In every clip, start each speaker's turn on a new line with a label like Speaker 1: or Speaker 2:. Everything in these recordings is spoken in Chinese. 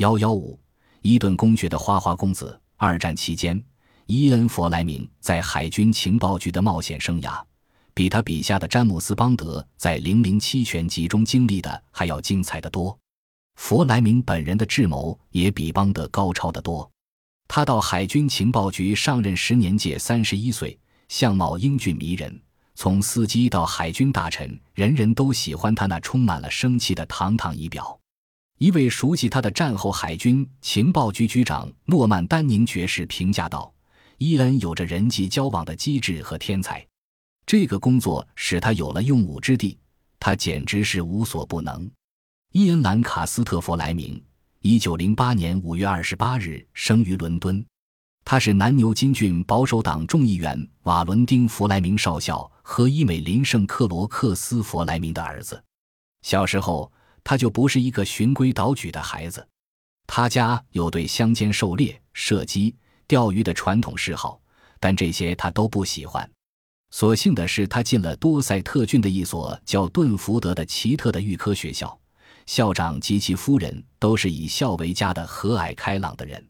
Speaker 1: 幺幺五，伊顿公爵的花花公子。二战期间，伊恩·弗莱明在海军情报局的冒险生涯，比他笔下的詹姆斯·邦德在《零零七》全集中经历的还要精彩的多。弗莱明本人的智谋也比邦德高超的多。他到海军情报局上任时年届三十一岁，相貌英俊迷人，从司机到海军大臣，人人都喜欢他那充满了生气的堂堂仪表。一位熟悉他的战后海军情报局局长诺曼·丹宁爵士评价道：“伊恩有着人际交往的机智和天才，这个工作使他有了用武之地，他简直是无所不能。”伊恩·兰卡斯特·弗莱明，一九零八年五月二十八日生于伦敦，他是南牛津郡保守党众议员瓦伦丁·弗莱明少校和伊美林圣克罗克斯·弗莱明的儿子。小时候。他就不是一个循规蹈矩的孩子，他家有对乡间狩猎、射击、钓鱼的传统嗜好，但这些他都不喜欢。所幸的是，他进了多塞特郡的一所叫顿福德的奇特的预科学校，校长及其夫人都是以孝为家的和蔼开朗的人。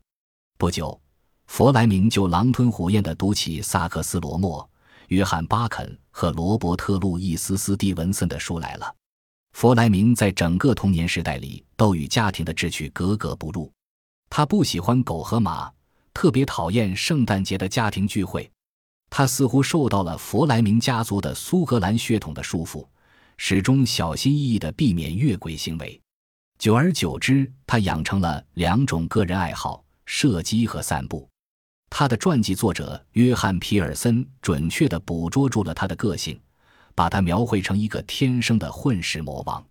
Speaker 1: 不久，弗莱明就狼吞虎咽地读起萨克斯·罗默、约翰·巴肯和罗伯特·路易斯·斯蒂文森的书来了。弗莱明在整个童年时代里都与家庭的志趣格格不入。他不喜欢狗和马，特别讨厌圣诞节的家庭聚会。他似乎受到了弗莱明家族的苏格兰血统的束缚，始终小心翼翼地避免越轨行为。久而久之，他养成了两种个人爱好：射击和散步。他的传记作者约翰·皮尔森准确地捕捉住了他的个性。把他描绘成一个天生的混世魔王。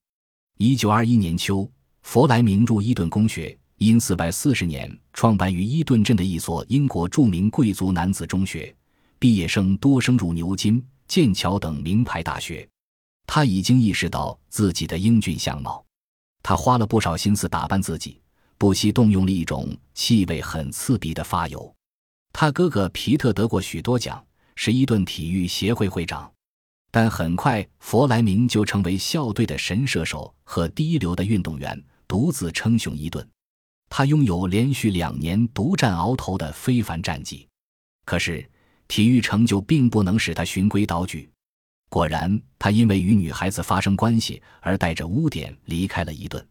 Speaker 1: 一九二一年秋，弗莱明入伊顿公学，因四百四十年创办于伊顿镇的一所英国著名贵族男子中学，毕业生多升入牛津、剑桥等名牌大学。他已经意识到自己的英俊相貌，他花了不少心思打扮自己，不惜动用了一种气味很刺鼻的发油。他哥哥皮特得过许多奖，是伊顿体育协会会长。但很快，弗莱明就成为校队的神射手和第一流的运动员，独自称雄伊顿。他拥有连续两年独占鳌头的非凡战绩。可是，体育成就并不能使他循规蹈矩。果然，他因为与女孩子发生关系而带着污点离开了伊顿。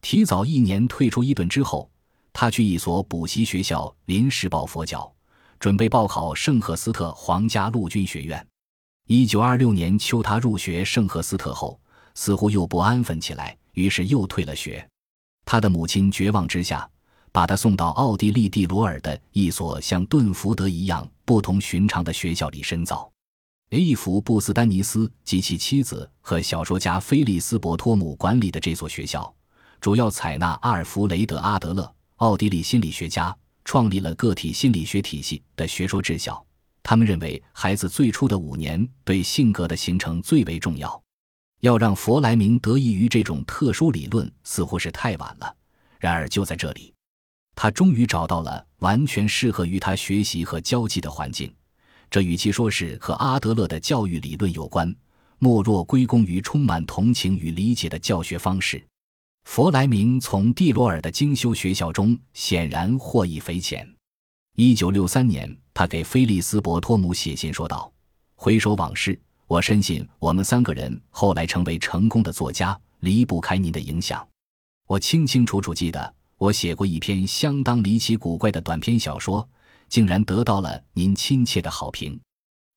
Speaker 1: 提早一年退出伊顿之后，他去一所补习学校临时抱佛脚，准备报考圣赫斯特皇家陆军学院。一九二六年秋，他入学圣赫斯特后，似乎又不安分起来，于是又退了学。他的母亲绝望之下，把他送到奥地利蒂罗尔的一所像顿福德一样不同寻常的学校里深造。伊弗·布斯丹尼斯及其妻子和小说家菲利斯·伯托姆管理的这所学校，主要采纳阿尔弗雷德·阿德勒，奥地利心理学家创立了个体心理学体系的学说治校。他们认为，孩子最初的五年对性格的形成最为重要。要让弗莱明得益于这种特殊理论，似乎是太晚了。然而，就在这里，他终于找到了完全适合于他学习和交际的环境。这与其说是和阿德勒的教育理论有关，莫若归功于充满同情与理解的教学方式。弗莱明从蒂罗尔的精修学校中显然获益匪浅。一九六三年。他给菲利斯·伯托姆写信说道：“回首往事，我深信我们三个人后来成为成功的作家，离不开您的影响。我清清楚楚记得，我写过一篇相当离奇古怪的短篇小说，竟然得到了您亲切的好评。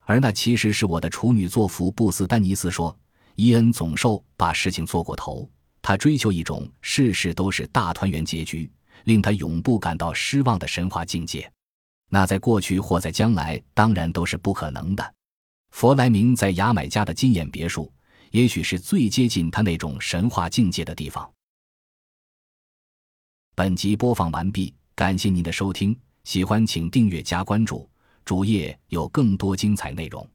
Speaker 1: 而那其实是我的处女作福布斯丹尼斯说，伊恩总受把事情做过头，他追求一种事事都是大团圆结局，令他永不感到失望的神话境界。”那在过去或在将来，当然都是不可能的。弗莱明在牙买加的金眼别墅，也许是最接近他那种神话境界的地方。本集播放完毕，感谢您的收听，喜欢请订阅加关注，主页有更多精彩内容。